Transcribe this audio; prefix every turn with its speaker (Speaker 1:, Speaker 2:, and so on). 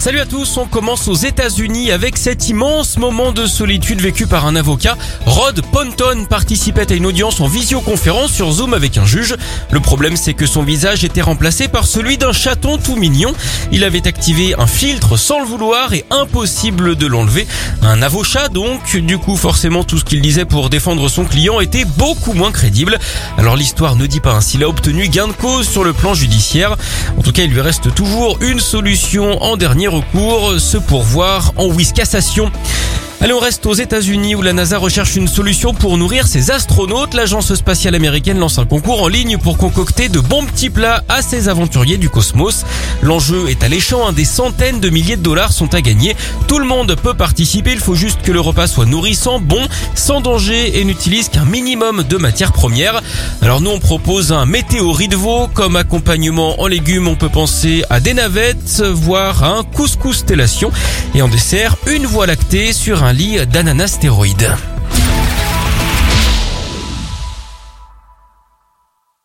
Speaker 1: Salut à tous, on commence aux États-Unis avec cet immense moment de solitude vécu par un avocat. Rod Ponton participait à une audience en visioconférence sur Zoom avec un juge. Le problème c'est que son visage était remplacé par celui d'un chaton tout mignon. Il avait activé un filtre sans le vouloir et impossible de l'enlever. Un avocat donc, du coup forcément tout ce qu'il disait pour défendre son client était beaucoup moins crédible. Alors l'histoire ne dit pas ainsi, il a obtenu gain de cause sur le plan judiciaire. En tout cas il lui reste toujours une solution en dernier recours, se pourvoir en whisk cassation. Allez, on reste aux États-Unis où la NASA recherche une solution pour nourrir ses astronautes. L'agence spatiale américaine lance un concours en ligne pour concocter de bons petits plats à ses aventuriers du cosmos. L'enjeu est alléchant, hein. des centaines de milliers de dollars sont à gagner. Tout le monde peut participer, il faut juste que le repas soit nourrissant, bon, sans danger et n'utilise qu'un minimum de matières premières. Alors nous on propose un météorite de comme accompagnement en légumes, on peut penser à des navettes, voire à un couscous stellation et en dessert une voie lactée sur un lit d'ananas stéroïde.